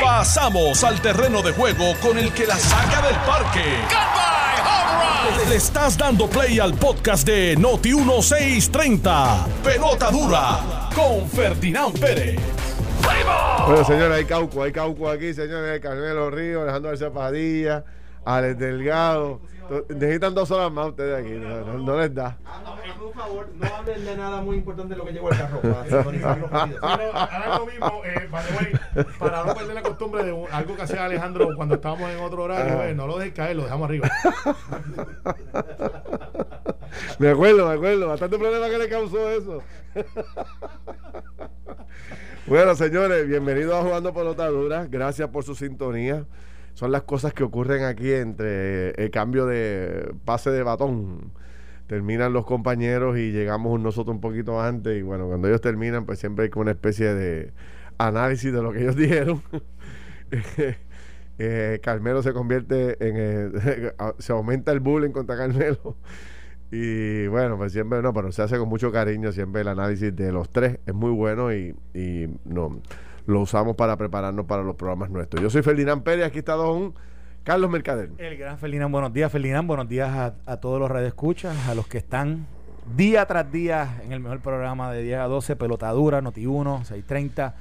Pasamos al terreno de juego con el que la saca del parque. Le estás dando play al podcast de Noti 1630. Pelota dura con Ferdinand Pérez. Bueno, señores, hay cauco, hay cauco aquí, señores, Carmelo Ríos, Alejandro García Padilla, Alex Delgado. Necesitan dos horas más ustedes aquí, no, no- no les da. Por favor, no hablen de nada muy importante de lo que llegó el carro hagan lo mismo, eh, para no perder la costumbre de algo que hacía Alejandro cuando estábamos en otro horario, eh, no lo dejes caer, lo dejamos arriba. Me acuerdo, me acuerdo, bastante problema que le causó eso. bueno, señores, bienvenidos a Jugando Pelota Dura. Gracias por su sintonía. Son las cosas que ocurren aquí entre el cambio de pase de batón. Terminan los compañeros y llegamos nosotros un poquito antes. Y bueno, cuando ellos terminan, pues siempre hay como una especie de análisis de lo que ellos dijeron. Eh, Carmelo se convierte en. se aumenta el bullying contra Carmelo. Y bueno, pues siempre no, pero se hace con mucho cariño. Siempre el análisis de los tres es muy bueno y, y no, lo usamos para prepararnos para los programas nuestros. Yo soy Ferdinand Pérez, aquí está don Carlos Mercader. El gran Ferdinand, buenos días, Ferdinand. Buenos días a, a todos los radioescuchas, a los que están día tras día en el mejor programa de 10 a 12, Pelotadura, Noti1, 630,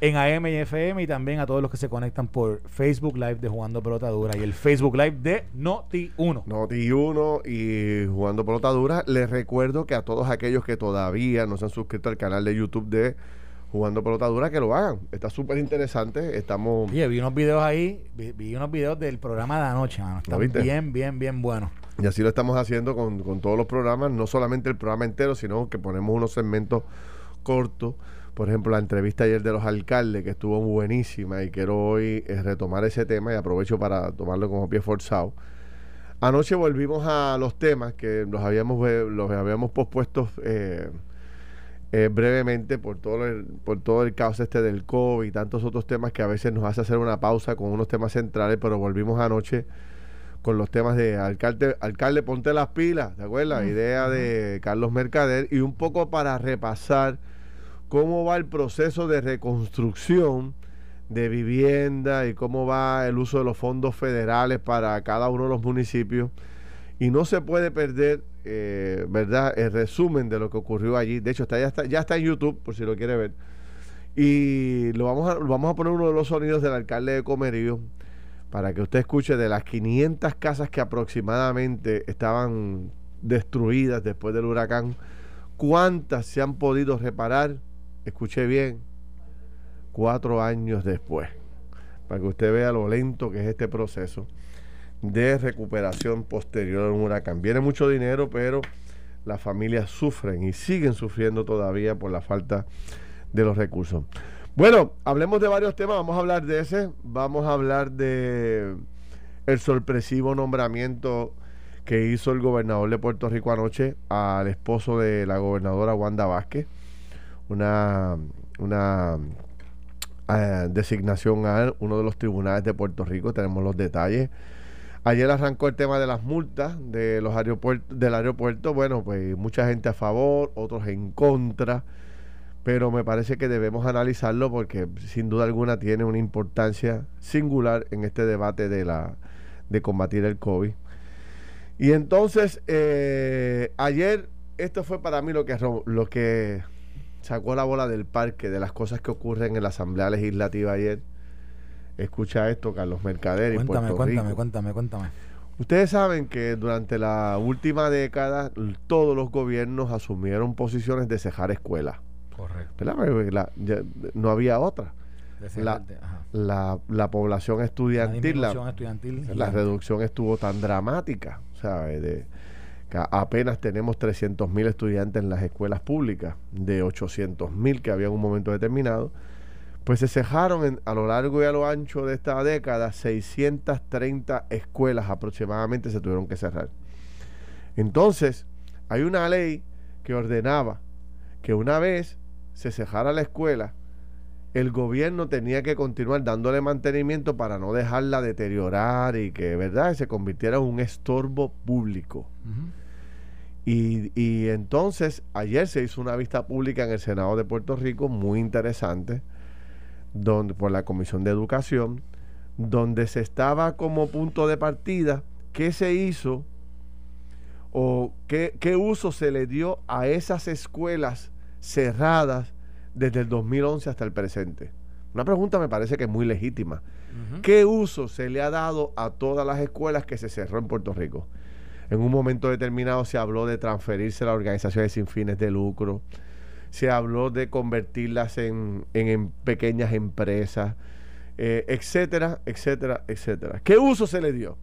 en AM y FM, y también a todos los que se conectan por Facebook Live de Jugando Pelotadura y el Facebook Live de Noti1. Noti 1 y jugando pelota dura. Les recuerdo que a todos aquellos que todavía no se han suscrito al canal de YouTube de Jugando Pelota Dura, que lo hagan. Está súper interesante. Estamos. Oye, vi unos videos ahí, vi, vi unos videos del programa de anoche, mano. Viste? bien, bien, bien buenos. Y así lo estamos haciendo con, con todos los programas, no solamente el programa entero, sino que ponemos unos segmentos cortos. Por ejemplo, la entrevista ayer de los alcaldes, que estuvo buenísima, y quiero hoy eh, retomar ese tema y aprovecho para tomarlo como pie forzado. Anoche volvimos a los temas que los habíamos, eh, los habíamos pospuesto eh, eh, brevemente por todo, el, por todo el caos este del COVID y tantos otros temas que a veces nos hace hacer una pausa con unos temas centrales, pero volvimos anoche con los temas de alcalde, alcalde ponte las pilas, ¿te acuerdas? Idea de Carlos Mercader y un poco para repasar cómo va el proceso de reconstrucción de vivienda y cómo va el uso de los fondos federales para cada uno de los municipios. Y no se puede perder, eh, ¿verdad?, el resumen de lo que ocurrió allí. De hecho, está, ya, está, ya está en YouTube, por si lo quiere ver. Y lo vamos, a, vamos a poner uno de los sonidos del alcalde de Comerío para que usted escuche de las 500 casas que aproximadamente estaban destruidas después del huracán, cuántas se han podido reparar, escuche bien, cuatro años después, para que usted vea lo lento que es este proceso de recuperación posterior a un huracán. Viene mucho dinero, pero las familias sufren y siguen sufriendo todavía por la falta de los recursos. Bueno, hablemos de varios temas. Vamos a hablar de ese. Vamos a hablar de el sorpresivo nombramiento que hizo el gobernador de Puerto Rico anoche al esposo de la gobernadora Wanda Vázquez. Una, una eh, designación a uno de los tribunales de Puerto Rico. Tenemos los detalles. Ayer arrancó el tema de las multas de los aeropuertos, del aeropuerto. Bueno, pues mucha gente a favor, otros en contra pero me parece que debemos analizarlo porque sin duda alguna tiene una importancia singular en este debate de la de combatir el COVID. Y entonces, eh, ayer, esto fue para mí lo que, lo que sacó la bola del parque de las cosas que ocurren en la Asamblea Legislativa ayer. Escucha esto, Carlos Mercader y Cuéntame, Puerto cuéntame, Rico. cuéntame, cuéntame. Ustedes saben que durante la última década todos los gobiernos asumieron posiciones de cejar escuelas. Correcto. ya- no había otra. La, la, la población estudiantil, la, estudiantil. la reducción estuvo tan dramática, ¿sabes? De, que apenas tenemos 300 mil estudiantes en las escuelas públicas, de 800 mil que había en un momento determinado, pues se cejaron en- a lo largo y a lo ancho de esta década 630 escuelas aproximadamente se tuvieron que cerrar. Entonces, hay una ley que ordenaba que una vez se cejara la escuela, el gobierno tenía que continuar dándole mantenimiento para no dejarla deteriorar y que, ¿verdad?, se convirtiera en un estorbo público. Y, y entonces ayer se hizo una vista pública en el Senado de Puerto Rico muy interesante, donde, por la Comisión de Educación, donde se estaba como punto de partida qué se hizo o qué, qué uso se le dio a esas escuelas cerradas desde el 2011 hasta el presente. Una pregunta me parece que es muy legítima. ¿Qué uso se le ha dado a todas las escuelas que se cerró en Puerto Rico? En un momento determinado se habló de transferirse a organizaciones sin fines de lucro, se habló de convertirlas en, pequeñas empresas, eh, etcétera, etcétera, etcétera. ¿Qué uso se le dio?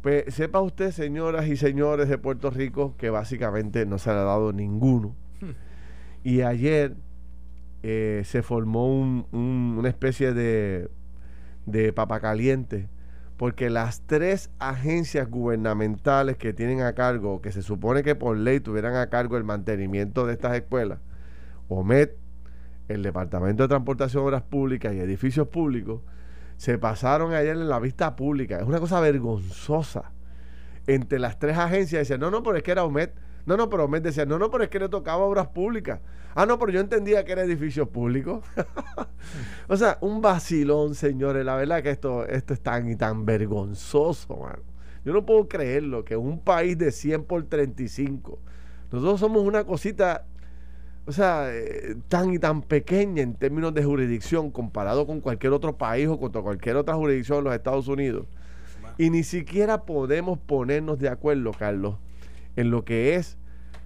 Pues sepa usted, señoras y señores de Puerto Rico, que básicamente no se le ha dado ninguno. Hmm. Y ayer eh, se formó una especie de, de papa caliente, porque las tres agencias gubernamentales que tienen a cargo, que se supone que por ley tuvieran a cargo el mantenimiento de estas escuelas, OMED, el Departamento de Transportación, Obras Públicas y Edificios Públicos, se pasaron ayer en la vista pública. Es una cosa vergonzosa. Entre las tres agencias decían, no, no, pero es que era OMED. No, no, pero OMED decía, no, no, pero es que le tocaba obras públicas. Ah, no, pero yo entendía que era edificio público. o sea, un vacilón, señores. La verdad que esto, esto es tan y tan vergonzoso, man. Yo no puedo creerlo, que un país de 100 por 35, nosotros somos una cosita, o sea, eh, tan y tan pequeña en términos de jurisdicción comparado con cualquier otro país o contra cualquier otra jurisdicción de los Estados Unidos. Y ni siquiera podemos ponernos de acuerdo, Carlos, en lo que es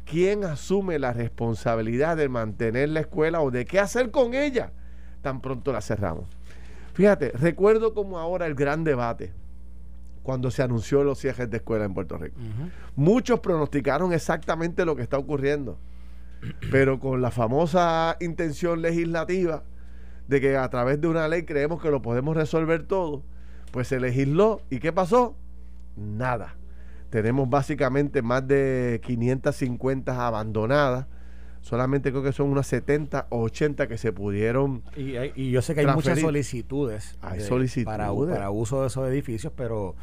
quién asume la responsabilidad de mantener la escuela o de qué hacer con ella tan pronto la cerramos. Fíjate, recuerdo como ahora el gran debate cuando se anunció los cierres de escuela en Puerto Rico. Muchos pronosticaron exactamente lo que está ocurriendo, pero con la famosa intención legislativa de que a través de una ley creemos que lo podemos resolver todo, pues se legisló y ¿qué pasó? Nada. Tenemos básicamente más de 550 abandonadas. Solamente creo que son unas 70 o 80 que se pudieron. Y, yo sé que hay muchas solicitudes, hay solicitudes. Para, para, uso de esos edificios, pero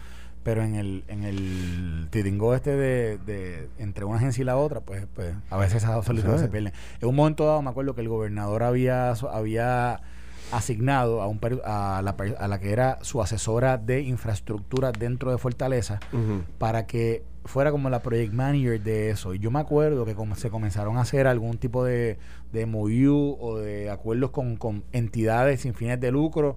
pero en el en el tiringo este de, entre una agencia y la otra, pues, pues a veces esas solicitudes se pierden. En un momento dado me acuerdo que el gobernador había había asignado a, un, a, la, a la que era su asesora de infraestructura dentro de Fortaleza para que fuera como la project manager de eso. Y yo me acuerdo que como se comenzaron a hacer algún tipo de, de MOU o de acuerdos con, con entidades sin fines de lucro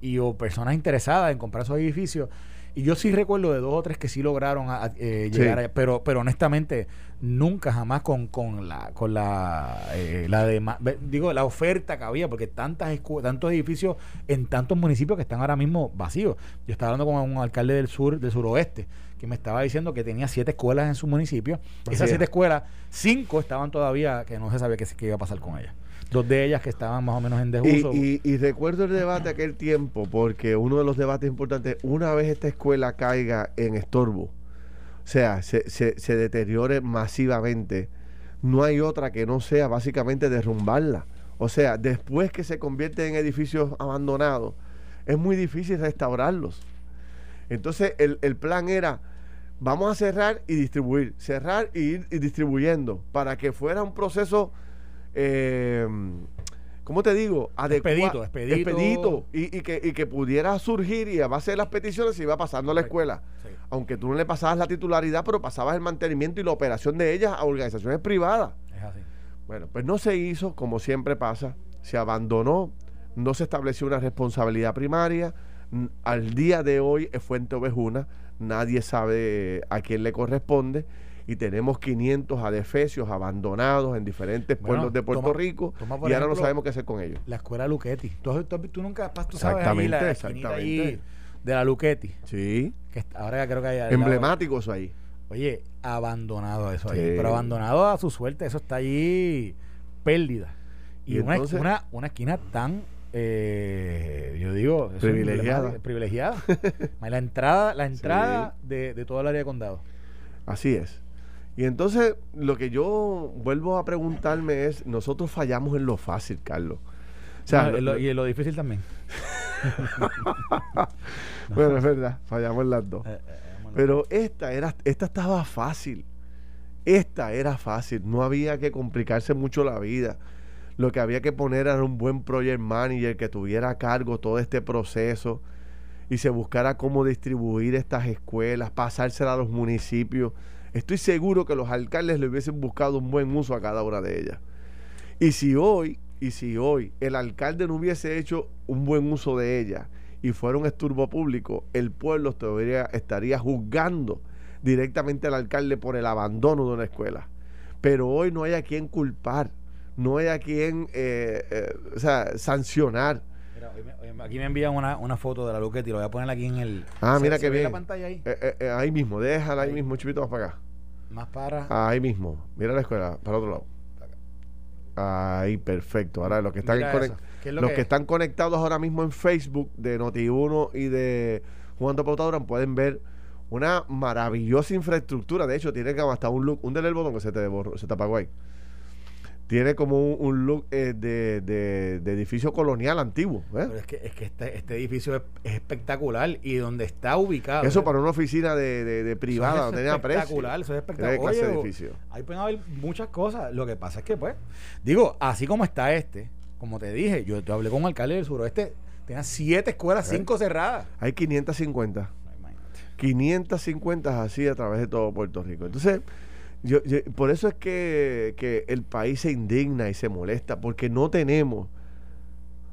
y o personas interesadas en comprar esos edificios y yo sí recuerdo de dos o tres que sí lograron eh, llegar allá, pero, pero honestamente nunca jamás con, con la con la, eh, la digo la oferta que había porque tantas tantos edificios en tantos municipios que están ahora mismo vacíos. Yo estaba hablando con un alcalde del sur del suroeste que me estaba diciendo que tenía siete escuelas en su municipio. Esas siete escuelas, cinco estaban todavía que no se sabía qué, qué iba a pasar con ellas dos de ellas que estaban más o menos en desuso. Y, recuerdo el debate aquel tiempo, porque uno de los debates importantes, una vez esta escuela caiga en estorbo, o sea, se, se, deteriore masivamente, no hay otra que no sea básicamente derrumbarla. O sea, después que se convierte en edificios abandonados, es muy difícil restaurarlos. Entonces, el, el plan era, vamos a cerrar y distribuir, cerrar y ir y distribuyendo, para que fuera un proceso eh, ¿cómo te digo? Expedito, expedito. y, que, que pudiera surgir y a base de las peticiones se iba pasando a la escuela. Aunque tú no le pasabas la titularidad, pero pasabas el mantenimiento y la operación de ellas a organizaciones privadas. Es así. Bueno, pues no se hizo, como siempre pasa, se abandonó, no se estableció una responsabilidad primaria. Al día de hoy es Fuente Ovejuna, nadie sabe a quién le corresponde y tenemos 500 adefesios abandonados en diferentes pueblos de Puerto Rico y ahora no sabemos qué hacer con ellos. La escuela Luchetti. ¿Tú, tú, nunca tú sabes ahí la exactamente. de la Luchetti. Sí. Que ahora creo que hay emblemático eso ahí. Oye, abandonado eso ahí. Pero abandonado a su suerte, eso está ahí pérdida. Y, una, una, una esquina tan eh, yo digo privilegiada privilegiada la entrada la entrada de, de todo el área de condado así es y entonces lo que yo vuelvo a preguntarme es, nosotros fallamos en lo fácil, Carlos. O sea, y en lo difícil también. bueno, es verdad, fallamos en las dos. Eh, eh, Pero esta era, esta estaba fácil. Esta era fácil, no había que complicarse mucho la vida. Lo que había que poner era un buen project manager que tuviera a cargo todo este proceso y se buscara cómo distribuir estas escuelas, pasárselas a los municipios. Estoy seguro que los alcaldes le hubiesen buscado un buen uso a cada una de ellas. Y si hoy, y si hoy el alcalde no hubiese hecho un buen uso de ellas y fuera un esturbo público, el pueblo todavía estaría juzgando directamente al alcalde por el abandono de una escuela. Pero hoy no hay a quien culpar, no hay a quien eh, eh, o sea, sancionar aquí me envían una, una foto de la Luquetti, lo voy a poner aquí en el. Ah, mira que bien. la pantalla ahí? Eh, eh, ahí mismo, déjala ahí, mismo, un chipito más para acá. Más para. Ahí mismo. Mira la escuela, para el otro lado. Ahí, perfecto. Ahora, los que están, los que, están conectados ahora mismo en Facebook de Noti1 y de Juan de pueden ver una maravillosa infraestructura. De hecho, tiene hasta un look. Un del botón que se te, se te apagó ahí tiene como un, look eh, de, edificio colonial antiguo. ¿eh? Pero es que, es que este, este edificio es, espectacular y donde está ubicado. Eso para una oficina de, privada, donde tenía precio. Espectacular, eso es espectacular. edificio. Ahí pueden haber muchas cosas. Lo que pasa es que, pues, digo, así como está este, como te dije, yo te hablé con un alcalde del suroeste, tenía siete escuelas, ¿Eh? cinco cerradas. Hay 550. 550 así a través de todo Puerto Rico. Entonces yo, por eso es que, el país se indigna y se molesta, porque no tenemos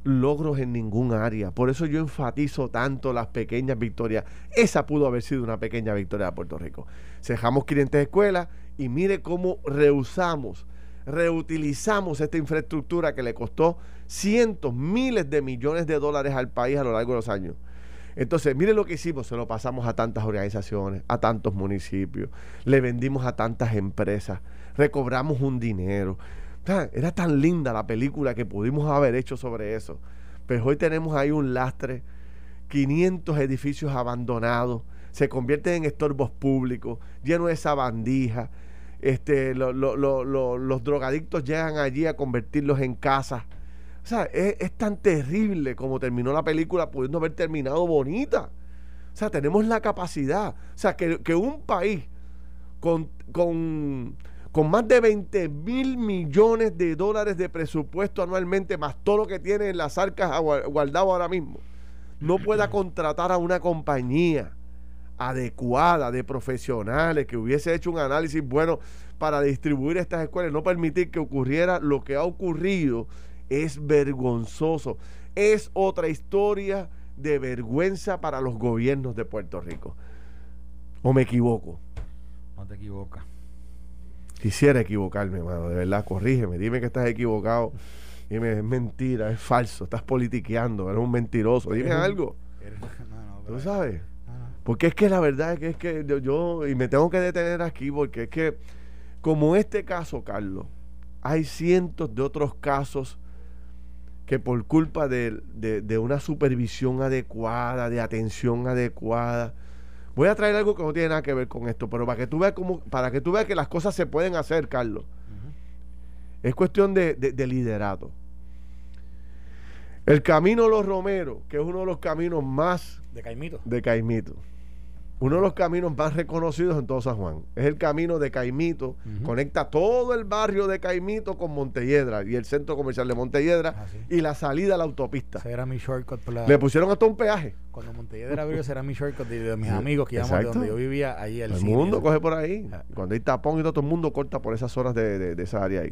logros en ningún área. Por eso yo enfatizo tanto las pequeñas victorias. Esa pudo haber sido una pequeña victoria de Puerto Rico. Cejamos 500 escuelas y mire cómo reusamos, reutilizamos esta infraestructura que le costó cientos, miles de millones de dólares al país a lo largo de los años. Entonces, mire lo que hicimos, se lo pasamos a tantas organizaciones, a tantos municipios, le vendimos a tantas empresas, recobramos un dinero. era tan linda la película que pudimos haber hecho sobre eso. Pero hoy tenemos ahí un lastre, 500 edificios abandonados, se convierten en estorbos públicos, llenos de sabandijas. Este, los drogadictos llegan allí a convertirlos en casas o sea, es, tan terrible como terminó la película pudiendo haber terminado bonita. O sea, tenemos la capacidad. O sea, que, un país con, con, más de 20 mil millones de dólares de presupuesto anualmente, más todo lo que tiene en las arcas guardado ahora mismo, no pueda contratar a una compañía adecuada de profesionales que hubiese hecho un análisis bueno para distribuir estas escuelas, no permitir que ocurriera lo que ha ocurrido es vergonzoso. Es otra historia de vergüenza para los gobiernos de Puerto Rico. ¿O me equivoco? No te equivocas. Quisiera equivocarme, hermano, de verdad, corrígeme, dime que estás equivocado. Dime, es mentira, es falso, estás politiqueando, eres un mentiroso. Dime algo. ¿Tú sabes? Porque es que la verdad es que, es que yo, y me tengo que detener aquí, porque es que, como este caso, Carlos, hay cientos de otros casos que por culpa de, una supervisión adecuada, de atención adecuada, voy a traer algo que no tiene nada que ver con esto, pero para que tú veas cómo, para que tú veas que las cosas se pueden hacer, Carlos. Es cuestión de, de, liderato. El camino Los Romeros, que es uno de los caminos más de Caimito. De Caimito uno de los caminos más reconocidos en todo San Juan. Es el camino de Caimito. Conecta todo el barrio de Caimito con Montelledra y el centro comercial de Montelledra ah, y la salida a la autopista. Ese era mi shortcut. Le pusieron hasta un peaje. Cuando Montelledra abrió, ese era mi shortcut de, mis amigos que íbamos de donde yo vivía, ahí El mundo coge por ahí. Ah. Cuando hay tapón y todo, el mundo corta por esas horas de, esa área ahí.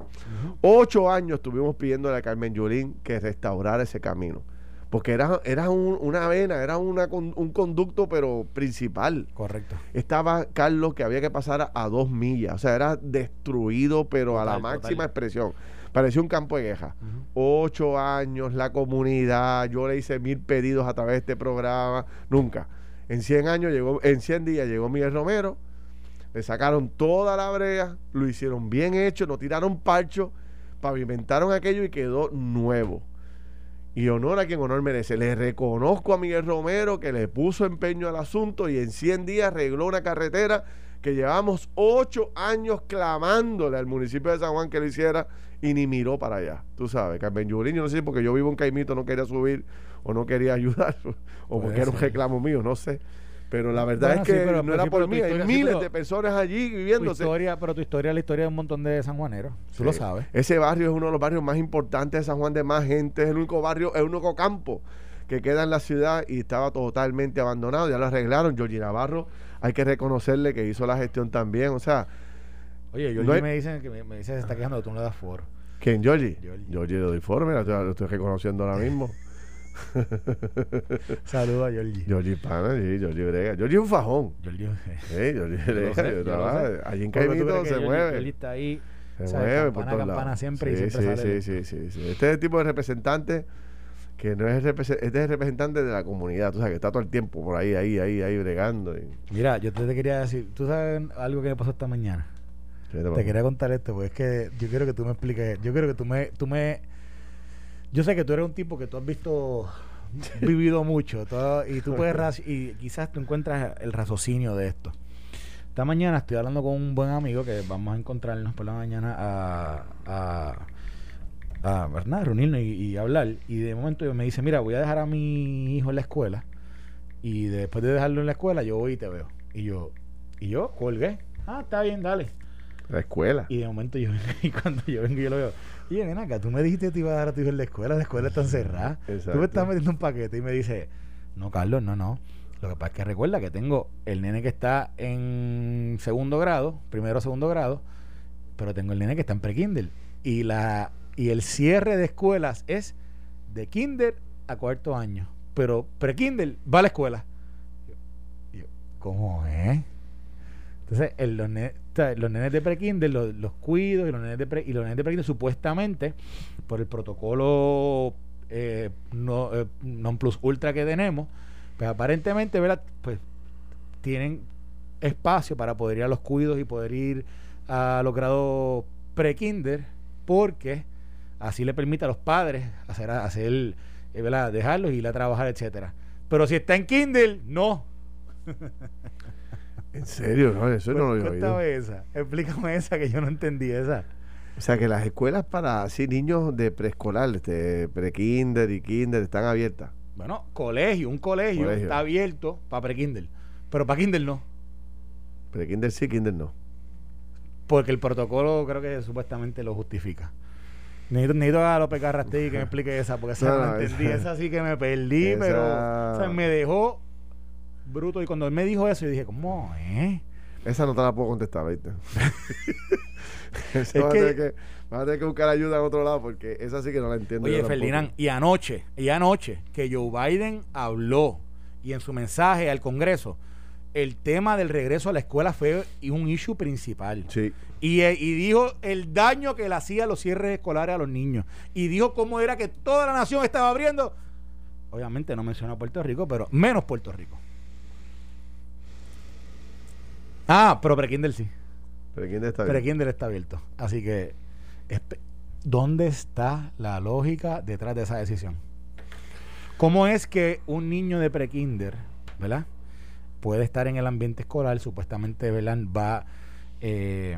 Ocho años estuvimos pidiendo a Carmen Yurín que restaurara ese camino porque era, era una vena, era una, un conducto, pero principal. Correcto. Estaba Carlos que había que pasar a, dos millas, o sea, era destruido, pero a la máxima expresión. Parecía un campo de queja. Ocho años, la comunidad, yo le hice mil pedidos a través de este programa, nunca. En 100 años llegó, en 100 días llegó Miguel Romero, le sacaron toda la brea, lo hicieron bien hecho, no tiraron parcho, pavimentaron aquello y quedó nuevo y honor a quien honor merece. Le reconozco a Miguel Romero que le puso empeño al asunto y en 100 días arregló una carretera que llevamos 8 años clamándole al municipio de San Juan que lo hiciera y ni miró para allá. Tú sabes, Carmen Yurín, yo no sé porque yo vivo en Caimito, no quería subir o no quería ayudar o porque era un reclamo mío, no sé. Pero la verdad es que no era por mí, hay miles de personas allí viviendo. historia, pero tu historia es la historia de un montón de sanjuaneros, tú lo sabes. Ese barrio es uno de los barrios más importantes de San Juan de más gente, es el único barrio, es el único campo que queda en la ciudad y estaba totalmente abandonado, ya lo arreglaron. Georgie Navarro, hay que reconocerle que hizo la gestión también, o sea... Oye, Georgie me dicen que me, me dice se está quejando, tú no le das foro. ¿Quién, Georgie? Georgie, le doy foro, mira, lo estoy reconociendo ahora mismo. Saludos a Georgie. Georgie Pana, sí, Brega. Georgie es un fajón. Georgie, sí, Georgie Brega. Allí en Caimito se mueve. Georgie está ahí. Se mueve por todos lados. siempre sí, y siempre sí, sale. Sí, sí, sí, Este es el tipo de representante que no es este es el representante de la comunidad, tú sabes, que está todo el tiempo por ahí, ahí, ahí, ahí bregando. Mira, yo te, quería decir, ¿tú sabes algo que me pasó esta mañana? Te, quería contar esto, porque es que yo quiero que tú me expliques, yo quiero que tú me, tú me yo sé que tú eres un tipo que tú has visto, vivido mucho, y tú puedes, y quizás tú encuentras el raciocinio de esto. Esta mañana estoy hablando con un buen amigo que vamos a encontrarnos por la mañana a, a, a ¿verdad? reunirnos y, hablar. Y de momento me dice, mira, voy a dejar a mi hijo en la escuela. Y después de dejarlo en la escuela, yo voy y te veo. Y yo, y yo colgué. Ah, está bien, dale. La escuela. Y de momento yo y cuando yo vengo yo lo veo. Oye, ven acá, tú me dijiste que te iba a dar a tu hijo en la escuela, la escuela está encerrada. Tú me estás metiendo un paquete y me dice, no, Carlos, no, no. Lo que pasa es que recuerda que tengo el nene que está en segundo grado, primero o segundo grado, pero tengo el nene que está en pre-kinder. Y, la, y el cierre de escuelas es de kinder a cuarto año. Pero pre-kinder va a la escuela. ¿Cómo es? Entonces, los, nenes de pre-kinder, los, los, cuidos y los nenes de pre, y los nenes de pre supuestamente, por el protocolo eh, eh, non plus ultra que tenemos, pues aparentemente, ¿verdad? Pues tienen espacio para poder ir a los cuidos y poder ir a los grados pre-kinder, porque así le permite a los padres hacer, hacer eh, ¿verdad? dejarlos y ir a trabajar, etcétera. Pero si está en Kindle, no. ¿En serio? No, eso no lo he oído. esa. Explícame esa que yo no entendí esa. O sea, que las escuelas para así niños de preescolar, este, pre-kinder y kinder, están abiertas. Bueno, colegio, un colegio, está abierto para pre-kinder. Pero para kinder no. Pre-kinder sí, kinder no. Porque el protocolo creo que supuestamente lo justifica. Necesito, necesito a López Carrastegui que me explique esa, porque esa no, entendí. Esa, sí que me perdí, pero o sea, me dejó bruto. Y cuando él me dijo eso, yo dije, ¿cómo eh? Esa no te la puedo contestar, ¿viste? es que, que, vas a tener que buscar ayuda en otro lado porque esa sí que no la entiendo. Oye, Ferdinand, y anoche, y anoche, que Joe Biden habló y en su mensaje al Congreso, el tema del regreso a la escuela fue un issue principal. Sí. Y, eh, y, dijo el daño que le hacía los cierres escolares a los niños. Y dijo cómo era que toda la nación estaba abriendo. Obviamente no menciona Puerto Rico, pero menos Puerto Rico. Ah, pero Prekinder sí. Prekinder está abierto. está abierto. Así que, ¿dónde está la lógica detrás de esa decisión? ¿Cómo es que un niño de prekinder, ¿verdad? Puede estar en el ambiente escolar, supuestamente, ¿verdad? Va, eh,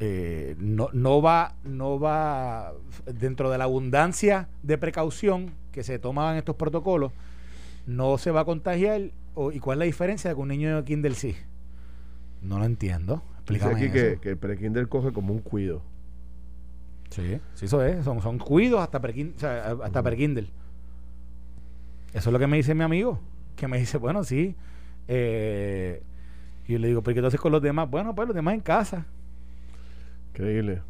eh, no, no va, no va dentro de la abundancia de precaución que se tomaban estos protocolos, no se va a contagiar. ¿Y cuál es la diferencia de que un niño de kinder sí? No lo entiendo. Explícame Dice aquí Que, que el prekinder coge como un cuido. Sí, sí, eso es. Son, son cuidos hasta prekinder. O sea, hasta prekinder. Eso es lo que me dice mi amigo. Que me dice, bueno, sí. Eh, y yo le digo, ¿pero qué entonces con los demás? Bueno, pues los demás en casa. Increíble.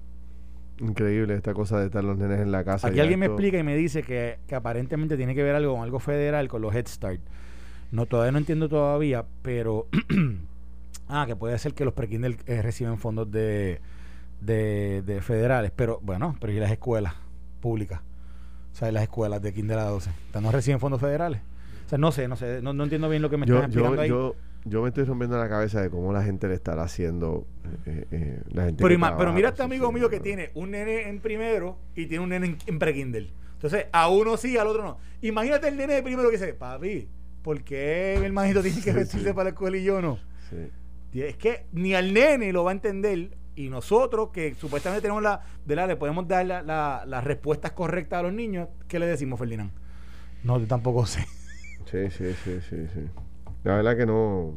Increíble esta cosa de estar los nenes en la casa. Aquí alguien me explica y me dice que, que, aparentemente tiene que ver algo con algo federal, con los Head Start. No, todavía no entiendo todavía, pero Ah, que puede ser que los prekinder eh, reciben fondos de, de, federales, pero bueno, pero ¿y las escuelas públicas? O sea, las escuelas de kinder a 12, ¿no reciben fondos federales? O sea, no sé, no sé, no, entiendo bien lo que me estás explicando ahí. Yo, yo me estoy rompiendo la cabeza de cómo la gente le estará haciendo. Eh, eh, la gente pero, pero mira este amigo mío que tiene un nene en primero y tiene un nene en, en prekinder. Entonces, a uno sí, al otro no. Imagínate el nene de primero que dice, papi, ¿por qué mi hermanito tiene que vestirse para la escuela y yo no? Sí. Es que ni al nene lo va a entender y nosotros que supuestamente tenemos la, de la le podemos dar las respuestas correctas a los niños, ¿qué le decimos, Ferdinand? No, yo tampoco sé. Sí, sí, sí, sí, sí. La verdad que no.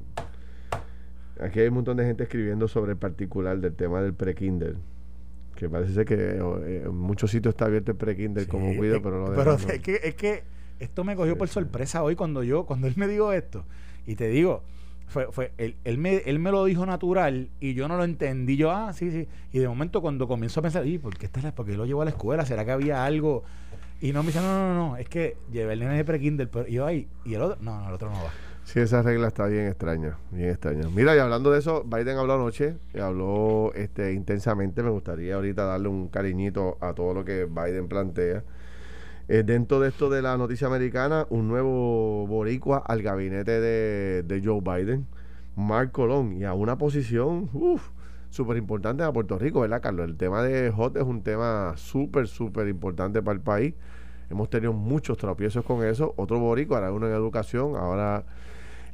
Aquí hay un montón de gente escribiendo sobre el particular del tema del pre-Kinder. Que parece que eh, en muchos sitios está abierto el pre-Kinder como cuido, pero no Pero es, que, es que esto me cogió por sorpresa hoy cuando yo, cuando él me dijo esto. Y te digo, fue, fue él, él, me, él me lo dijo natural y yo no lo entendí. Yo, ah, sí, sí. Y de momento cuando comienzo a pensar, ¿y por qué está porque lo llevó a la escuela? ¿Será que había algo? Y no me dice, no, no, no, es que llevé el nene de pre-Kinder, pero yo ahí, y el otro, no, no, el otro no va. Sí, esa regla está bien extraña, bien extraña. Mira, y hablando de eso, Biden habló anoche, y habló este, intensamente. Me gustaría ahorita darle un cariñito a todo lo que Biden plantea. Eh, dentro de esto de la noticia americana, un nuevo boricua al gabinete de, Joe Biden, Mark Colón, y a una posición, súper importante a Puerto Rico, ¿verdad, Carlos? El tema de HOT es un tema súper, súper importante para el país. Hemos tenido muchos tropiezos con eso. Otro boricua, ahora uno en educación, ahora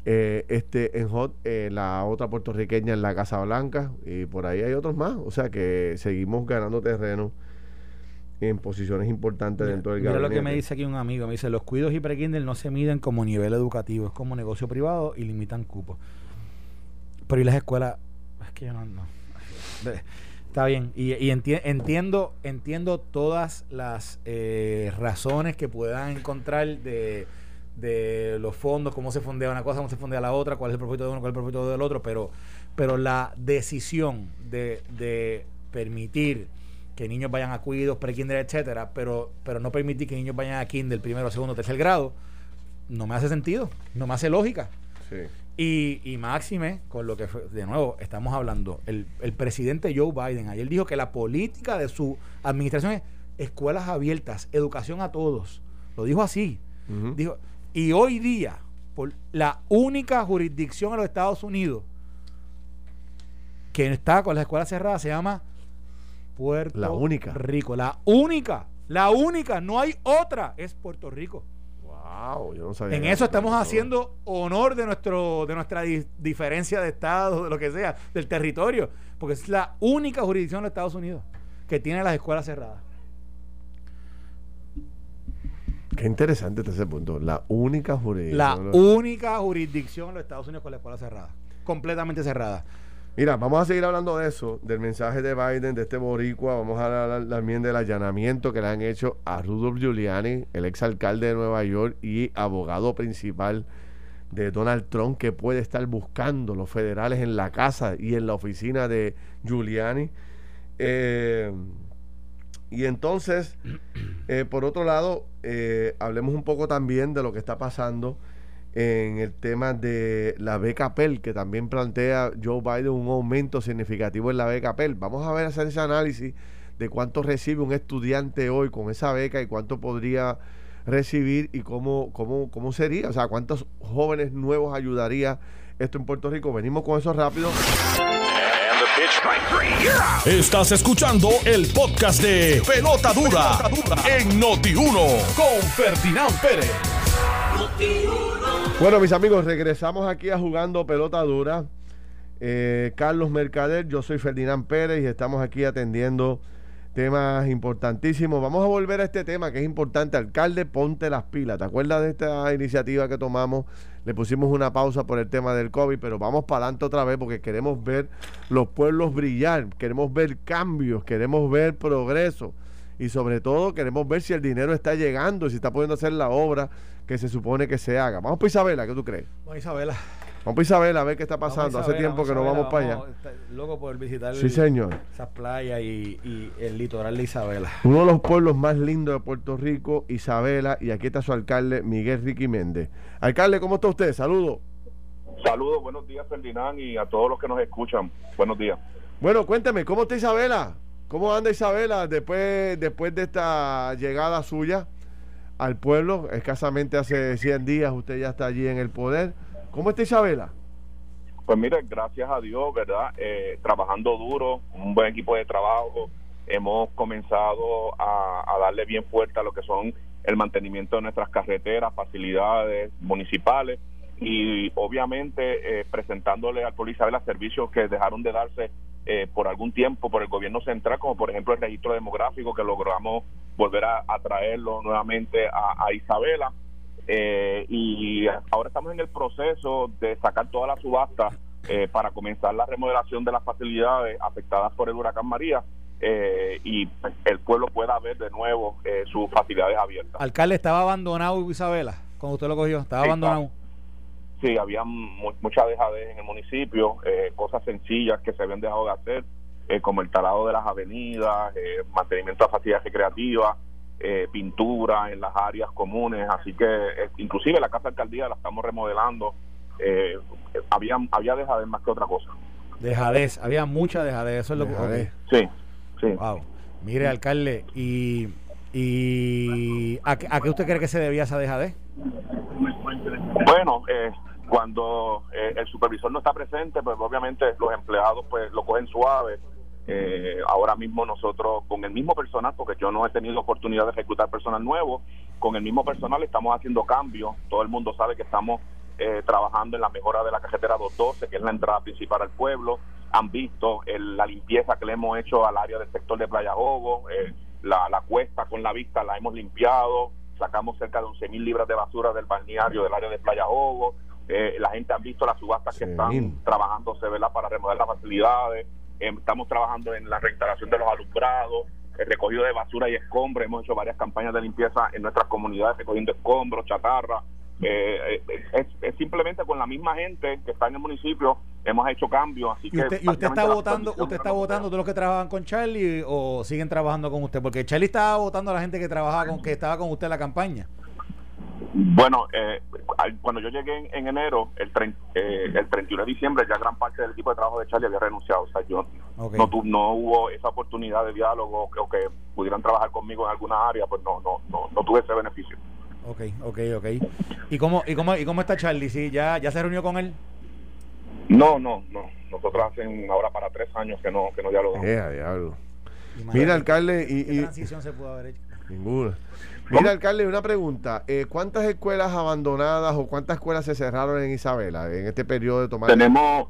eh, este en Hot, eh, la otra puertorriqueña en la Casa Blanca, y por ahí hay otros más. O sea que seguimos ganando terreno en posiciones importantes dentro del Mira lo que me dice aquí un amigo, me dice, los cuidos y no se miden como nivel educativo, es como negocio privado y limitan cupos. Pero y las escuelas, es que yo no, no. Está bien, y, y entiendo, entiendo todas las eh, razones que puedan encontrar de de los fondos, cómo se fondea una cosa, cómo se fondea la otra, cuál es el propósito de uno, cuál es el propósito del otro, pero, pero la decisión de, de permitir que niños vayan a cuidos, pre-kinder, etcétera, pero, pero no permitir que niños vayan a kinder, primero, segundo, tercer grado, no me hace sentido, no me hace lógica. Y, y máxime, con lo que de nuevo, estamos hablando, el, el presidente Joe Biden ayer dijo que la política de su administración es escuelas abiertas, educación a todos. Lo dijo así. Dijo, y hoy día, por la única jurisdicción en los Estados Unidos que está con las escuelas cerradas se llama Puerto la única. Rico. La única, la única, no hay otra, es Puerto Rico. Wow, yo no sabía. En eso estamos haciendo honor de nuestro de nuestra diferencia de estado, de lo que sea, del territorio, porque es la única jurisdicción de los Estados Unidos que tiene las escuelas cerradas. Qué interesante este ese punto. La única jurisdicción. La única jurisdicción en los Estados Unidos con la escuela cerrada. Completamente cerrada. Mira, vamos a seguir hablando de eso, del mensaje de Biden, de este boricua. Vamos a hablar también del allanamiento que le han hecho a Rudolph Giuliani, el exalcalde de Nueva York y abogado principal de Donald Trump, que puede estar buscando los federales en la casa y en la oficina de Giuliani. Eh, y entonces, eh, por otro lado, eh, hablemos un poco también de lo que está pasando en el tema de la beca Pell, que también plantea Joe Biden un aumento significativo en la beca Pell. Vamos a ver, hacer ese análisis de cuánto recibe un estudiante hoy con esa beca y cuánto podría recibir y cómo, cómo, cómo sería, o sea, cuántos jóvenes nuevos ayudaría esto en Puerto Rico. Venimos con eso rápido. Estás escuchando el podcast de Pelota Dura, en Noti1 con Ferdinand Pérez. Bueno, mis amigos, regresamos aquí a jugando Pelota Dura. Eh, Carlos Mercader, yo soy Ferdinand Pérez y estamos aquí atendiendo temas importantísimos. Vamos a volver a este tema que es importante. Alcalde, ponte las pilas. ¿Te acuerdas de esta iniciativa que tomamos? Le pusimos una pausa por el tema del COVID, pero vamos para adelante otra vez porque queremos ver los pueblos brillar, queremos ver cambios, queremos ver progreso y sobre todo queremos ver si el dinero está llegando, si está pudiendo hacer la obra que se supone que se haga. Vamos por Isabela, ¿qué tú crees? Vamos Isabela. Vamos a Isabela a ver qué está pasando. Hace tiempo que no vamos para allá. Loco por visitar sí, señor. esas playas y, y, el litoral de Isabela. Uno de los pueblos más lindos de Puerto Rico, Isabela, y aquí está su alcalde, Miguel Ricky Méndez. Alcalde, ¿cómo está usted? Saludos. Saludos, buenos días Ferdinand y a todos los que nos escuchan. Buenos días. Bueno, cuénteme, ¿cómo está Isabela? ¿Cómo anda Isabela después, después de esta llegada suya al pueblo? Escasamente hace 100 días usted ya está allí en el poder. ¿Cómo está Isabela? Pues mire, gracias a Dios, ¿verdad? Eh, trabajando duro, un buen equipo de trabajo. Hemos comenzado a, darle bien fuerte a lo que son el mantenimiento de nuestras carreteras, facilidades municipales y obviamente eh, presentándole al Pueblo Isabela servicios que dejaron de darse eh, por algún tiempo por el gobierno central, como por ejemplo el registro demográfico que logramos volver a, traerlo nuevamente a Isabela eh, y ahora estamos en el proceso de sacar toda la subasta eh, para comenzar la remodelación de las facilidades afectadas por el huracán María eh, y el pueblo pueda ver de nuevo sus facilidades abiertas. Alcalde, ¿estaba abandonado Isabela cuando usted lo cogió? ¿Estaba abandonado? Sí, había mucha dejadez en el municipio, cosas sencillas que se habían dejado de hacer, como el talado de las avenidas, mantenimiento de facilidades recreativas, eh, pintura en las áreas comunes, así que eh, inclusive la casa alcaldía la estamos remodelando. Eh, había había dejadez más que otra cosa. Dejadez, había mucha dejadez, eso es lo que... Sí, sí. Wow. Mire, alcalde, ¿y, y ¿a, a qué usted cree que se debía esa dejadez? Bueno, eh, cuando el supervisor no está presente, pues obviamente los empleados pues lo cogen suave eh, ahora mismo nosotros con el mismo personal, porque yo no he tenido oportunidad de reclutar personal nuevo, con el mismo personal estamos haciendo cambios. Todo el mundo sabe que estamos eh, trabajando en la mejora de la carretera 212, que es la entrada principal al pueblo. Han visto la limpieza que le hemos hecho al área del sector de Playa Jogo, eh, la, cuesta con la vista la hemos limpiado, sacamos cerca de 11 mil libras de basura del balneario del área de Playa Jogo. la gente ha visto las subastas que están trabajándose ¿verdad? para remodelar las facilidades eh, estamos trabajando en la reinstalación de los alumbrados, el recogido de basura y escombros. Hemos hecho varias campañas de limpieza en nuestras comunidades recogiendo escombros, chatarra. Eh, eh, es, simplemente con la misma gente que está en el municipio hemos hecho cambios así ¿Y usted, está votando usted está votando todos los que trabajan con Charlie o siguen trabajando con usted porque Charlie estaba votando a la gente que trabajaba con que estaba con usted en la campaña bueno, eh, cuando yo llegué en, enero, el, eh, el 31 de diciembre, ya gran parte del equipo de trabajo de Charlie había renunciado. O sea, yo no, no hubo esa oportunidad de diálogo o que, pudieran trabajar conmigo en alguna área, pues no, no, no, no tuve ese beneficio. Ok, ok, ok. ¿Y cómo, y cómo, y cómo está Charlie? ¿Sí, ya, ¿Ya se reunió con él? No, no, no. Nosotros hacen ahora para tres años que no, que no dialogamos. Eh, Mira, alcalde, y, ¿qué transición se pudo haber hecho? Ninguna. Mira, alcalde, una pregunta. Eh, ¿Cuántas escuelas abandonadas o cuántas escuelas se cerraron en Isabela en este periodo de tomar? Tenemos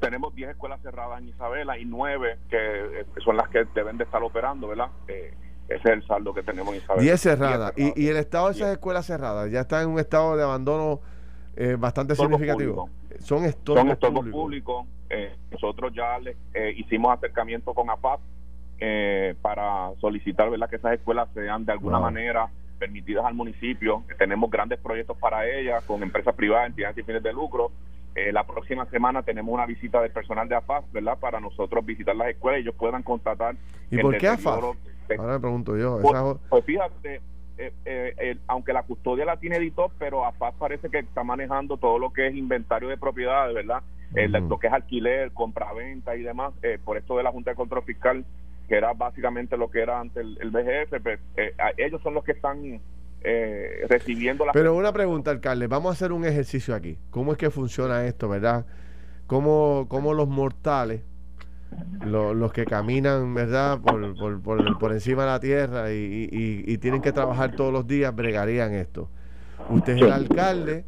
tenemos 10 escuelas cerradas en Isabela y 9 que eh, son las que deben de estar operando, ¿verdad? Eh, ese es el saldo que tenemos en Isabela. 10 cerradas. ¿Y, el estado de esas escuelas cerradas ya está en un estado de abandono bastante significativo? Son estorbos, son estorbos públicos. nosotros ya le, hicimos acercamiento con APAP eh, para solicitar ¿verdad? que esas escuelas sean de alguna manera permitidas al municipio. Tenemos grandes proyectos para ellas con empresas privadas, entidades y fines de lucro. Eh, la próxima semana tenemos una visita del personal de AFAS, ¿verdad? Para nosotros visitar las escuelas y ellos puedan constatar. ¿Y por qué AFAS? Ahora me pregunto yo. Pues, pues, fíjate, eh, aunque la custodia la tiene editor, pero AFAS parece que está manejando todo lo que es inventario de propiedades, ¿verdad? lo que es alquiler, compra-venta y demás. por esto de la Junta de Control Fiscal que era básicamente lo que era antes el, BGF, pues, eh, ellos son los que están eh, recibiendo la... Pero una pregunta, alcalde, vamos a hacer un ejercicio aquí. ¿Cómo es que funciona esto, verdad? ¿Cómo, cómo los mortales, los que caminan, verdad, por, por, por, encima de la tierra y, y, tienen que trabajar todos los días, bregarían esto? Usted es el alcalde,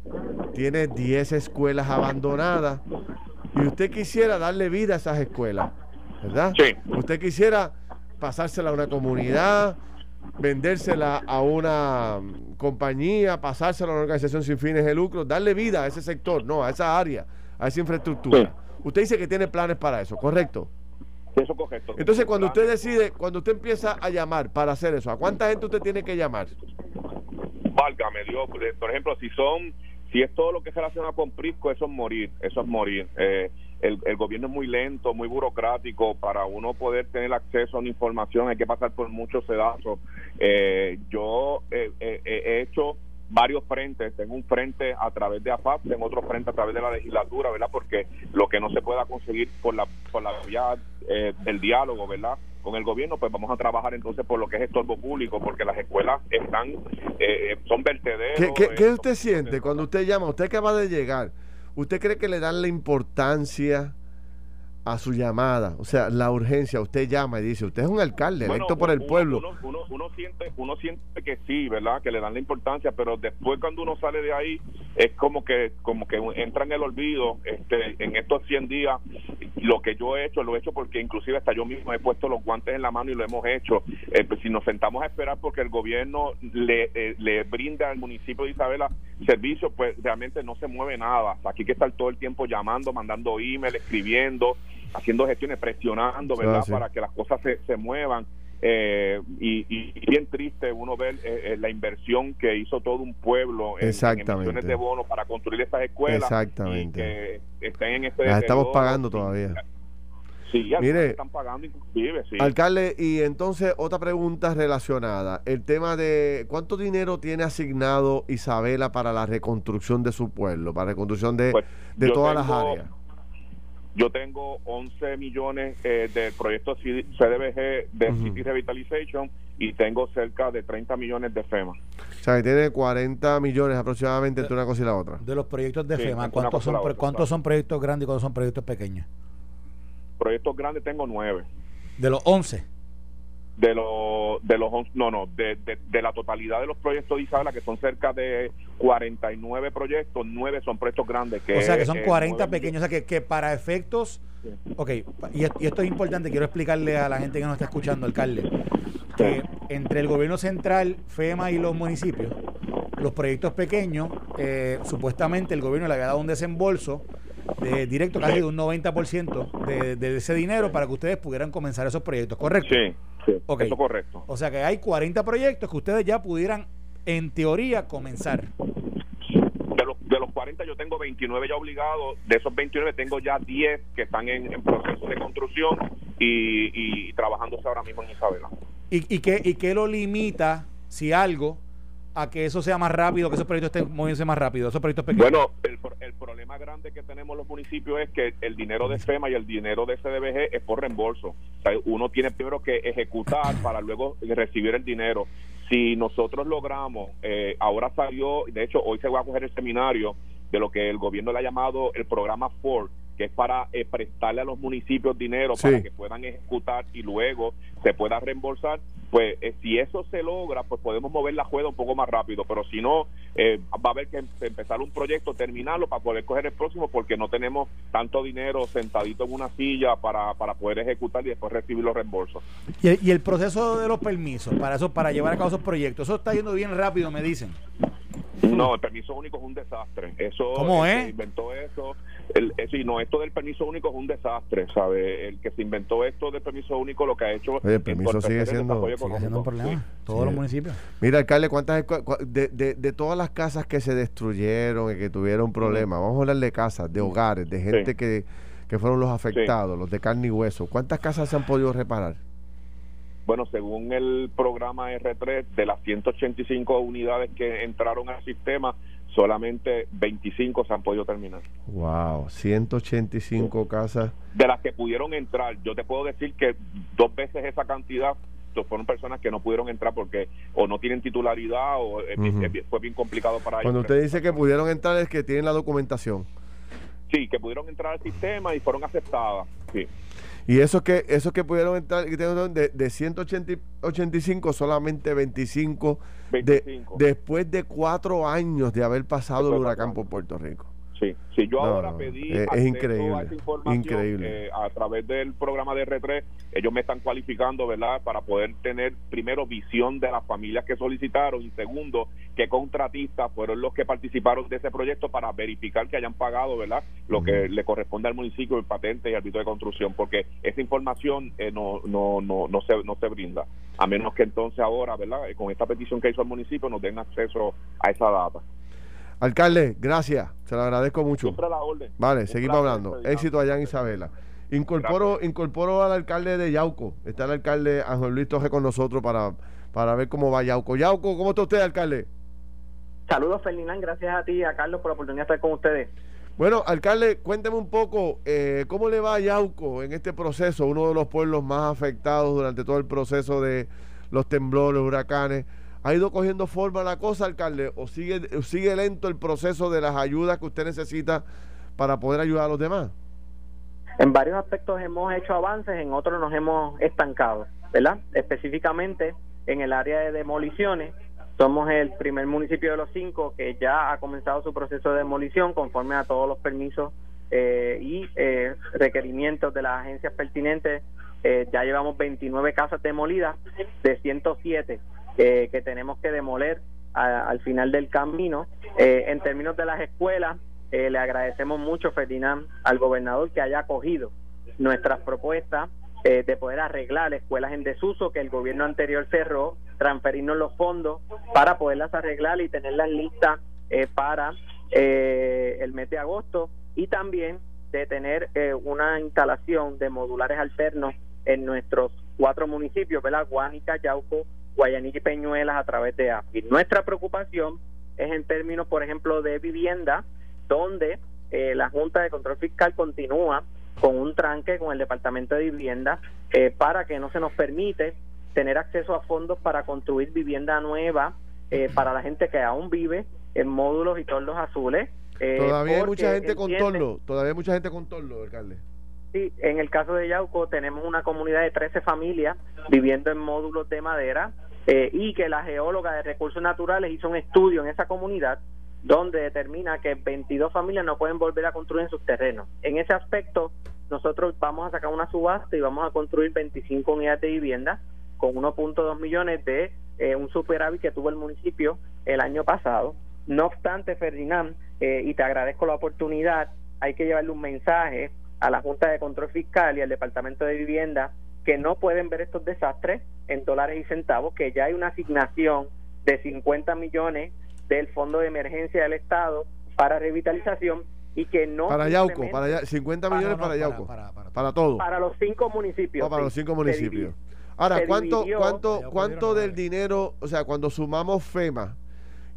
tiene 10 escuelas abandonadas y usted quisiera darle vida a esas escuelas ¿verdad? Sí. Usted quisiera pasársela a una comunidad, vendérsela a una compañía, pasársela a una organización sin fines de lucro, darle vida a ese sector, no, a esa área, a esa infraestructura. Usted dice que tiene planes para eso, ¿correcto? Eso correcto. Entonces, cuando usted decide, cuando usted empieza a llamar para hacer eso, ¿a cuánta gente usted tiene que llamar? Válgame Dios, por ejemplo, si son, si es todo lo que se relaciona con Prisco, eso es morir, eso es morir. Eh, el, el, gobierno es muy lento, muy burocrático. Para uno poder tener acceso a una información hay que pasar por muchos sedazos. Eh, yo eh, eh, he hecho varios frentes. Tengo un frente a través de AFAP, tengo otro frente a través de la legislatura, ¿verdad? Porque lo que no se pueda conseguir por la, por la vía del diálogo, ¿verdad? Con el gobierno, pues vamos a trabajar entonces por lo que es estorbo público, porque las escuelas están, son vertederos. ¿Qué, qué usted siente cuando usted llama? Usted acaba de llegar ¿Usted cree que le dan la importancia a su llamada? O sea, la urgencia. Usted llama y dice, usted es un alcalde electo por el pueblo. Uno, siente, uno siente que sí, ¿verdad? Que le dan la importancia, pero después cuando uno sale de ahí es como que como que entra en el olvido. Este, en estos 100 días, lo que yo he hecho, lo he hecho porque inclusive hasta yo mismo he puesto los guantes en la mano y lo hemos hecho. Eh, pues si nos sentamos a esperar porque el gobierno le, eh, le brinda al municipio de Isabela servicio, pues realmente no se mueve nada. Aquí hay que estar todo el tiempo llamando, mandando email, escribiendo, haciendo gestiones, presionando, ¿verdad? Para que las cosas se, se muevan. Eh, y, bien triste uno ver eh, eh, la inversión que hizo todo un pueblo en, en de bonos para construir estas escuelas Exactamente. y que estén en este Las estamos pagando todavía. Sí, Mire, están pagando inclusive, sí. Alcalde, y entonces otra pregunta relacionada, el tema de cuánto dinero tiene asignado Isabela para la reconstrucción de su pueblo, para la reconstrucción de, pues, de todas las áreas. Yo tengo 11 millones eh, del proyecto CDBG de City Revitalization y tengo cerca de 30 millones de FEMA. O sea, que tiene 40 millones aproximadamente entre una cosa y la otra. De los proyectos de FEMA, ¿cuántos, son, ¿cuántos son proyectos grandes y cuántos son proyectos pequeños? Proyectos grandes tengo nueve. ¿De los once? De los, de los no, no, de, de, la totalidad de los proyectos de Isabela, que son cerca de 49 proyectos, nueve son proyectos grandes. Que o sea, que son 40 pequeños, o sea, que, que para efectos... Ok, y, esto es importante, quiero explicarle a la gente que nos está escuchando, alcalde, que entre el gobierno central, FEMA y los municipios, los proyectos pequeños, eh, supuestamente el gobierno le había dado un desembolso de directo casi de un 90% de, de ese dinero para que ustedes pudieran comenzar esos proyectos, ¿correcto? Sí, sí, eso correcto. O sea que hay 40 proyectos que ustedes ya pudieran, en teoría, comenzar. De los, de los 40 yo tengo 29 ya obligados, de esos 29 tengo ya 10 que están en, proceso de construcción y, y, trabajándose ahora mismo en Isabela. ¿Y, y, qué, ¿Y qué lo limita, si algo, a que eso sea más rápido, que esos proyectos estén moviéndose más rápido, esos proyectos pequeños? Bueno, el, el, problema grande que tenemos los municipios es que el dinero de FEMA y el dinero de CDBG es por reembolso. O sea, uno tiene primero que ejecutar para luego recibir el dinero. Si nosotros logramos, eh, ahora salió, de hecho hoy se va a coger el seminario de lo que el gobierno le ha llamado el programa Ford, que es para eh, prestarle a los municipios dinero para que puedan ejecutar y luego se pueda reembolsar, pues eh, si eso se logra, pues podemos mover la juega un poco más rápido, pero si no, eh, va a haber que em-, empezar un proyecto, terminarlo para poder coger el próximo, porque no tenemos tanto dinero sentadito en una silla para, para poder ejecutar y después recibir los reembolsos. ¿Y y el proceso de los permisos para eso para llevar a cabo esos proyectos, eso está yendo bien rápido, me dicen. No, el permiso único es un desastre. Eso ¿Cómo el es? Inventó eso. El, eh, no, esto del permiso único es un desastre, ¿sabe? El que se inventó esto del permiso único lo que ha hecho. Oye, el permiso sigue siendo, sigue siendo un problema. Todos los municipios. Mira, alcalde, ¿cuántas de, de, de, todas las casas que se destruyeron y que tuvieron problemas, vamos a hablar de casas, de hogares, de gente que, que fueron los afectados, los de carne y hueso, ¿cuántas casas se han podido reparar? Bueno, según el programa R3, de las 185 unidades que entraron al sistema, solamente 25 se han podido terminar. Wow, 185 casas. De las que pudieron entrar, yo te puedo decir que dos veces esa cantidad fueron personas que no pudieron entrar porque o no tienen titularidad o fue bien complicado para ellos. Cuando usted dice que pudieron entrar es que tienen la documentación. Sí, que pudieron entrar al sistema y fueron aceptadas. Sí. Y esos que, esos que pudieron entrar, de, de 185, solamente 25, después de cuatro años de haber pasado el huracán por Puerto Rico. Sí, sí, yo ahora pedí es, increíble, a esa información increíble. Eh, a través del programa de R3, ellos me están cualificando, ¿verdad?, para poder tener primero visión de las familias que solicitaron y segundo, qué contratistas fueron los que participaron de ese proyecto para verificar que hayan pagado, ¿verdad?, lo que le corresponde al municipio, el patente y el de construcción, porque esa información eh, no, no, no, no, se, no se brinda, a menos que entonces ahora, ¿verdad?, con esta petición que hizo el municipio nos den acceso a esa data. Alcalde, gracias. Se lo agradezco mucho. Siempre la orden. Vale, seguimos hablando. Éxito allá en Isabela. Incorporo, incorporo al alcalde de Yauco. Está el alcalde Ángel Luis Torres con nosotros para, para ver cómo va Yauco. Yauco, ¿cómo está usted, alcalde? Saludos, Ferdinand. Gracias a ti y a Carlos por la oportunidad de estar con ustedes. Bueno, alcalde, cuénteme un poco eh, cómo le va a Yauco en este proceso, uno de los pueblos más afectados durante todo el proceso de los temblores, huracanes. ¿Ha ido cogiendo forma la cosa, alcalde? ¿O sigue, sigue lento el proceso de las ayudas que usted necesita para poder ayudar a los demás? En varios aspectos hemos hecho avances, en otros nos hemos estancado, ¿verdad? Específicamente en el área de demoliciones, somos el primer municipio de los cinco que ya ha comenzado su proceso de demolición conforme a todos los permisos eh, y eh, requerimientos de las agencias pertinentes. Eh, ya llevamos 29 casas demolidas de 107 que tenemos que demoler al final del camino. Eh, en términos de las escuelas, eh, le agradecemos mucho, Ferdinand, al gobernador que haya acogido nuestras propuestas eh, de poder arreglar escuelas en desuso que el gobierno anterior cerró, transferirnos los fondos para poderlas arreglar y tenerlas listas para el mes de agosto y también de tener una instalación de modulares alternos en nuestros cuatro municipios, ¿verdad? Guánica, Yauco, Guayanilla y Peñuelas a través de AFI. Nuestra preocupación es en términos, por ejemplo, de vivienda, donde eh, la Junta de Control Fiscal continúa con un tranque con el Departamento de Vivienda eh, para que no se nos permite tener acceso a fondos para construir vivienda nueva eh, para la gente que aún vive en módulos y torlos azules. todavía hay mucha gente con torlo, todavía hay mucha gente con torlo, alcalde. Sí, en el caso de Yauco tenemos una comunidad de 13 familias viviendo en módulos de madera eh, y que la geóloga de recursos naturales hizo un estudio en esa comunidad donde determina que 22 familias no pueden volver a construir en sus terrenos. En ese aspecto, nosotros vamos a sacar una subasta y vamos a construir 25 unidades de vivienda con 1.2 millones de eh, un superávit que tuvo el municipio el año pasado. No obstante, Ferdinand, eh, y te agradezco la oportunidad, hay que llevarle un mensaje a la Junta de Control Fiscal y al Departamento de Vivienda que no pueden ver estos desastres en dólares y centavos, que ya hay una asignación de 50 millones del Fondo de Emergencia del Estado para revitalización y que no para Yauco, para 50 millones para, Yauco, para, para, todo. Para los cinco municipios. para los cinco municipios. Ahora, ¿cuánto, cuánto, cuánto del dinero, o sea, cuando sumamos FEMA,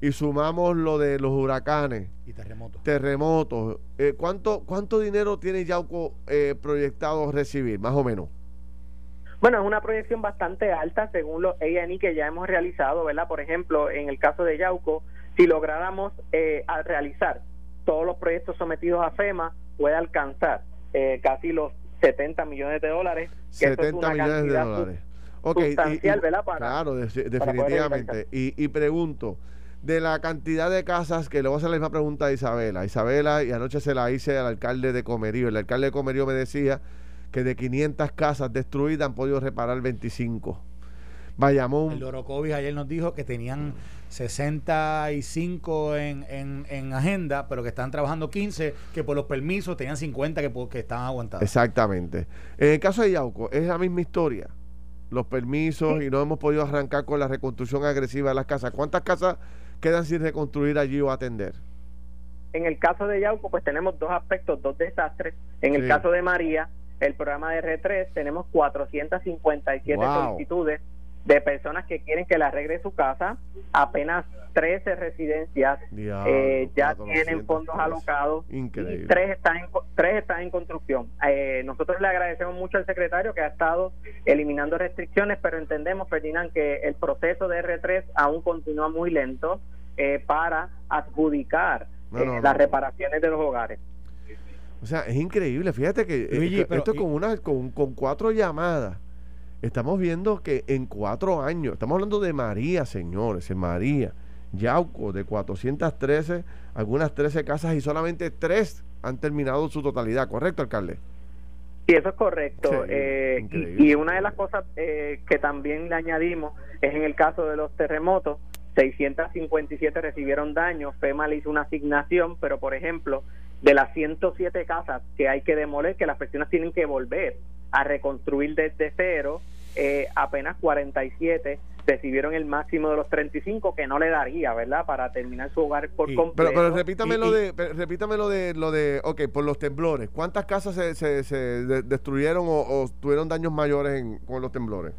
y sumamos lo de los huracanes y terremotos, terremotos eh, ¿cuánto, ¿cuánto dinero tiene Yauco eh, proyectado recibir, más o menos? Bueno, es una proyección bastante alta según los A&E que ya hemos realizado, ¿verdad? Por ejemplo, en el caso de Yauco, si lográramos eh, realizar todos los proyectos sometidos a FEMA, puede alcanzar eh, casi los 70 millones de dólares. Que 70 millones de dólares. Sustancial, ¿verdad? claro, definitivamente. y, y pregunto, de la cantidad de casas, que le voy a hacer la misma pregunta a Isabela. Isabela, y anoche se la hice al alcalde de Comerío. El alcalde de Comerío me decía que de 500 casas destruidas han podido reparar 25. Bayamón. El Orocovis ayer nos dijo que tenían 65 en, en, en, agenda, pero que están trabajando 15, que por los permisos tenían 50 que, que estaban aguantados. Exactamente. En el caso de Yauco, es la misma historia. Los permisos y no hemos podido arrancar con la reconstrucción agresiva de las casas. ¿Cuántas casas quedan sin reconstruir allí o atender? En el caso de Yauco, pues tenemos dos aspectos, dos desastres. En el caso de María, el programa de R3, tenemos 457 solicitudes de personas que quieren que le arregle su casa. Apenas 13 residencias eh, ya tienen fondos alocados Increíble. y tres están en, tres están en construcción. Eh, nosotros le agradecemos mucho al secretario que ha estado eliminando restricciones, pero entendemos, Ferdinand, que el proceso de R3 aún continúa muy lento eh, para adjudicar las reparaciones de los hogares. O sea, es increíble. Fíjate que esto, con, una, con, con cuatro llamadas estamos viendo que en cuatro años, estamos hablando de María, señores, en María, Yauco, de 413, algunas 13 casas y solamente tres han terminado su totalidad, ¿correcto, alcalde? Sí, eso es correcto. Eh, y, una de las cosas eh, que también le añadimos es en el caso de los terremotos, 657 recibieron daños, FEMA le hizo una asignación, pero por ejemplo, de las 107 casas que hay que demoler, que las personas tienen que volver a reconstruir desde cero, eh, apenas 47 recibieron el máximo de los 35 que no le daría, ¿verdad? Para terminar su hogar por completo. Pero, pero repítame, lo de, repítame lo de, lo de, ok, por los temblores. ¿Cuántas casas se, se, destruyeron o, tuvieron daños mayores con los temblores?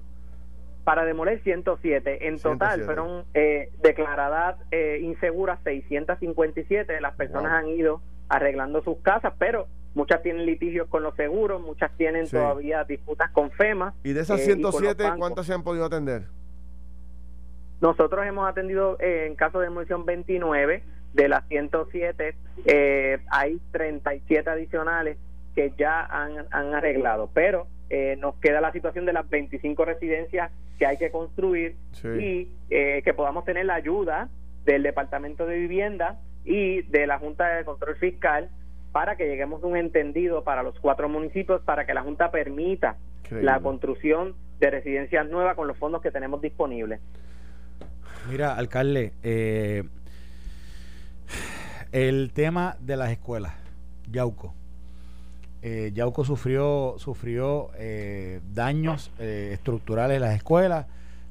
Para demoler 107. En total fueron eh, declaradas eh, inseguras 657. Las personas han ido arreglando sus casas, pero muchas tienen litigios con los seguros, muchas tienen todavía disputas con FEMA. ¿Y de esas 107 eh, cuántas se han podido atender? Nosotros hemos atendido eh, en caso de demolición 29, de las 107 eh, hay 37 adicionales que ya han, han arreglado, pero eh, nos queda la situación de las 25 residencias que hay que construir y que podamos tener la ayuda del Departamento de Vivienda y de la Junta de Control Fiscal para que lleguemos a un entendido para los cuatro municipios para que la Junta permita la construcción de residencias nuevas con los fondos que tenemos disponibles. Mira, alcalde, eh, el tema de las escuelas, Yauco. Eh, Yauco sufrió, sufrió eh, daños eh, estructurales en las escuelas.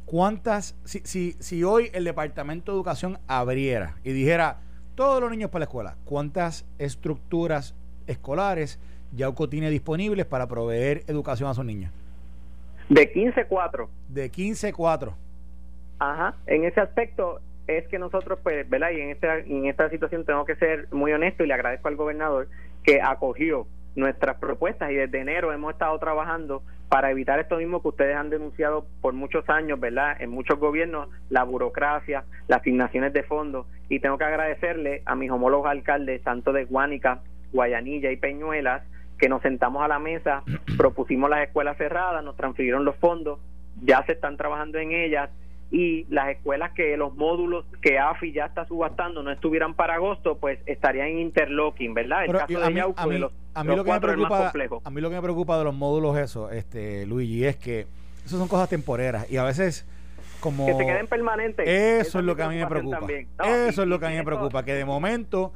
¿Cuántas, si, si, si hoy el Departamento de Educación abriera y dijera todos los niños para la escuela, cuántas estructuras escolares Yauco tiene disponibles para proveer educación a sus niños? De 15-4. De 15-4. Ajá, en ese aspecto es que nosotros, pues, ¿verdad? Y en esta, en esta situación tengo que ser muy honesto y le agradezco al gobernador que acogió nuestras propuestas y desde enero hemos estado trabajando para evitar esto mismo que ustedes han denunciado por muchos años, ¿verdad? En muchos gobiernos, la burocracia, las asignaciones de fondos y tengo que agradecerle a mis homólogos alcaldes, tanto de Guánica, Guayanilla y Peñuelas, que nos sentamos a la mesa, propusimos las escuelas cerradas, nos transfirieron los fondos, ya se están trabajando en ellas y las escuelas que los módulos que AFI ya está subastando no estuvieran para agosto, pues estarían en interlocking, ¿verdad? El caso de Yauco, de los, a mí lo que me preocupa, a mí lo que me preocupa de los módulos eso, este Luigi, es que eso son cosas temporeras y a veces como que se queden permanentes. Eso, es lo que a mí me preocupa. eso es lo que a mí me preocupa, que de momento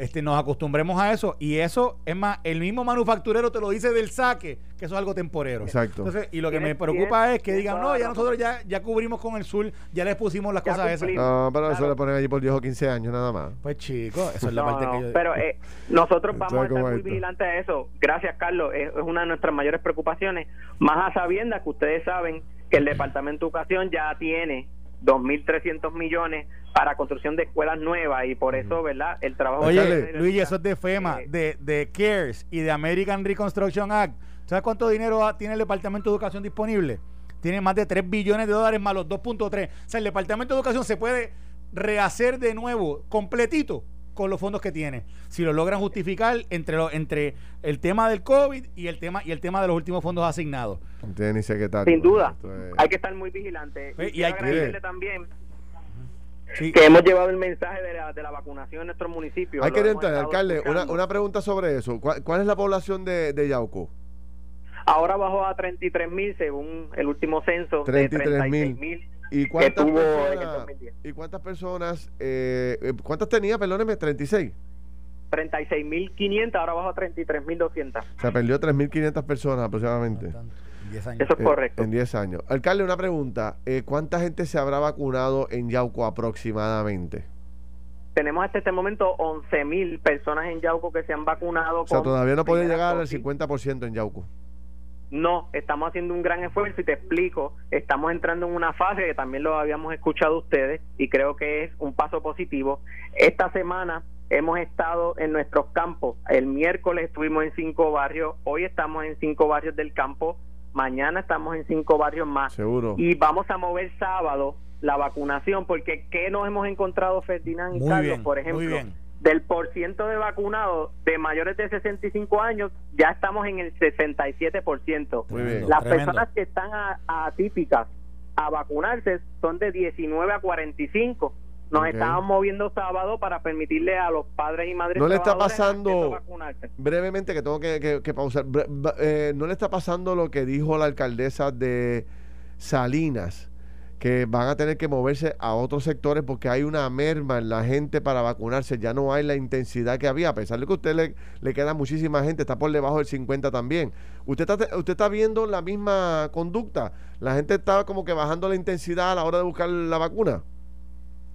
este, nos acostumbremos a eso. Y eso, es más, el mismo manufacturero te lo dice del saque, que eso es algo temporero. Exacto. Entonces, y lo que me preocupa es que digan, no, ya nosotros ya, ya cubrimos con el sur, ya les pusimos las cosas esas. No, pero eso le ponen allí por 10 o 15 años nada más. Pues chicos, eso es la parte que yo... Pero eh, nosotros vamos a estar muy vigilantes a eso. Gracias, Carlos. Es, es una de nuestras mayores preocupaciones. Más a sabiendas que ustedes saben que el Departamento de Educación ya tiene 2.300 millones para construcción de escuelas nuevas y por eso, ¿verdad? El trabajo... Oye, Luis, eso es de FEMA, de, de CARES y de American Reconstruction Act. ¿Sabes cuánto dinero tiene el Departamento de Educación disponible? Tiene más de 3 billones de dólares más los 2.3. O sea, el Departamento de Educación se puede rehacer de nuevo, completito, con los fondos que tiene. Si lo logran justificar entre lo, entre el tema del COVID y el tema y el tema de los últimos fondos asignados. ni Sin duda. Hay que estar muy vigilante. Pues, y, hay que agradecerle también que hemos llevado el mensaje de la, de la vacunación en nuestro municipio. Hay que entrar, alcalde, una, una, pregunta sobre eso. ¿Cuál, es la población de, de Yauco? Ahora bajó a 33 mil según el último censo. 33 mil. ¿Y cuántas personas, ¿Y cuántas personas, eh, eh, cuántas tenía, perdóneme, 36? 36.500, ahora bajó a 33.200. Se perdió 3.500 personas aproximadamente. Eso es eh, correcto. en 10 años. Alcalde, una pregunta. Eh, ¿Cuánta gente se habrá vacunado en Yauco aproximadamente? Tenemos hasta este momento 11.000 personas en Yauco que se han vacunado. O sea, todavía no puede llegar al 50% en Yauco. No, estamos haciendo un gran esfuerzo y te explico, estamos entrando en una fase que también lo habíamos escuchado ustedes y creo que es un paso positivo. Esta semana hemos estado en nuestros campos, el miércoles estuvimos en cinco barrios, hoy estamos en cinco barrios del campo, mañana estamos en cinco barrios más. Seguro. Y vamos a mover sábado la vacunación porque ¿qué nos hemos encontrado Ferdinand y Carlos? por ejemplo del por ciento de vacunados de mayores de 65 años, ya estamos en el 67%. Muy bien. Las personas que están atípicas a vacunarse son de 19 a 45. Nos estamos moviendo sábado para permitirle a los padres y madres. No le está pasando, brevemente que tengo que, pausar, eh, no le está pasando lo que dijo la alcaldesa de Salinas que van a tener que moverse a otros sectores porque hay una merma en la gente para vacunarse, ya no hay la intensidad que había, a pesar de que a usted le, le queda muchísima gente, está por debajo del 50 también. ¿Usted está, ¿Usted está viendo la misma conducta? ¿La gente está como que bajando la intensidad a la hora de buscar la vacuna?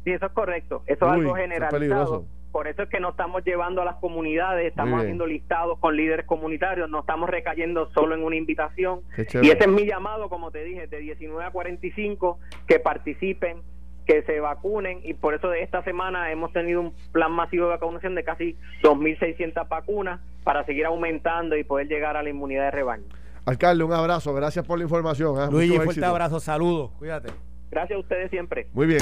Sí, eso es correcto, eso es algo generalizado por eso es que no estamos llevando a las comunidades, estamos haciendo listados con líderes comunitarios, no estamos recayendo solo en una invitación. Y ese es mi llamado, como te dije, de 19 a 45, que participen, que se vacunen y por eso de esta semana hemos tenido un plan masivo de vacunación de casi 2.600 vacunas para seguir aumentando y poder llegar a la inmunidad de rebaño. Alcalde, un abrazo, gracias por la información. ¿eh? Luis, fuerte abrazo, saludos, cuídate. Gracias a ustedes siempre. Muy bien.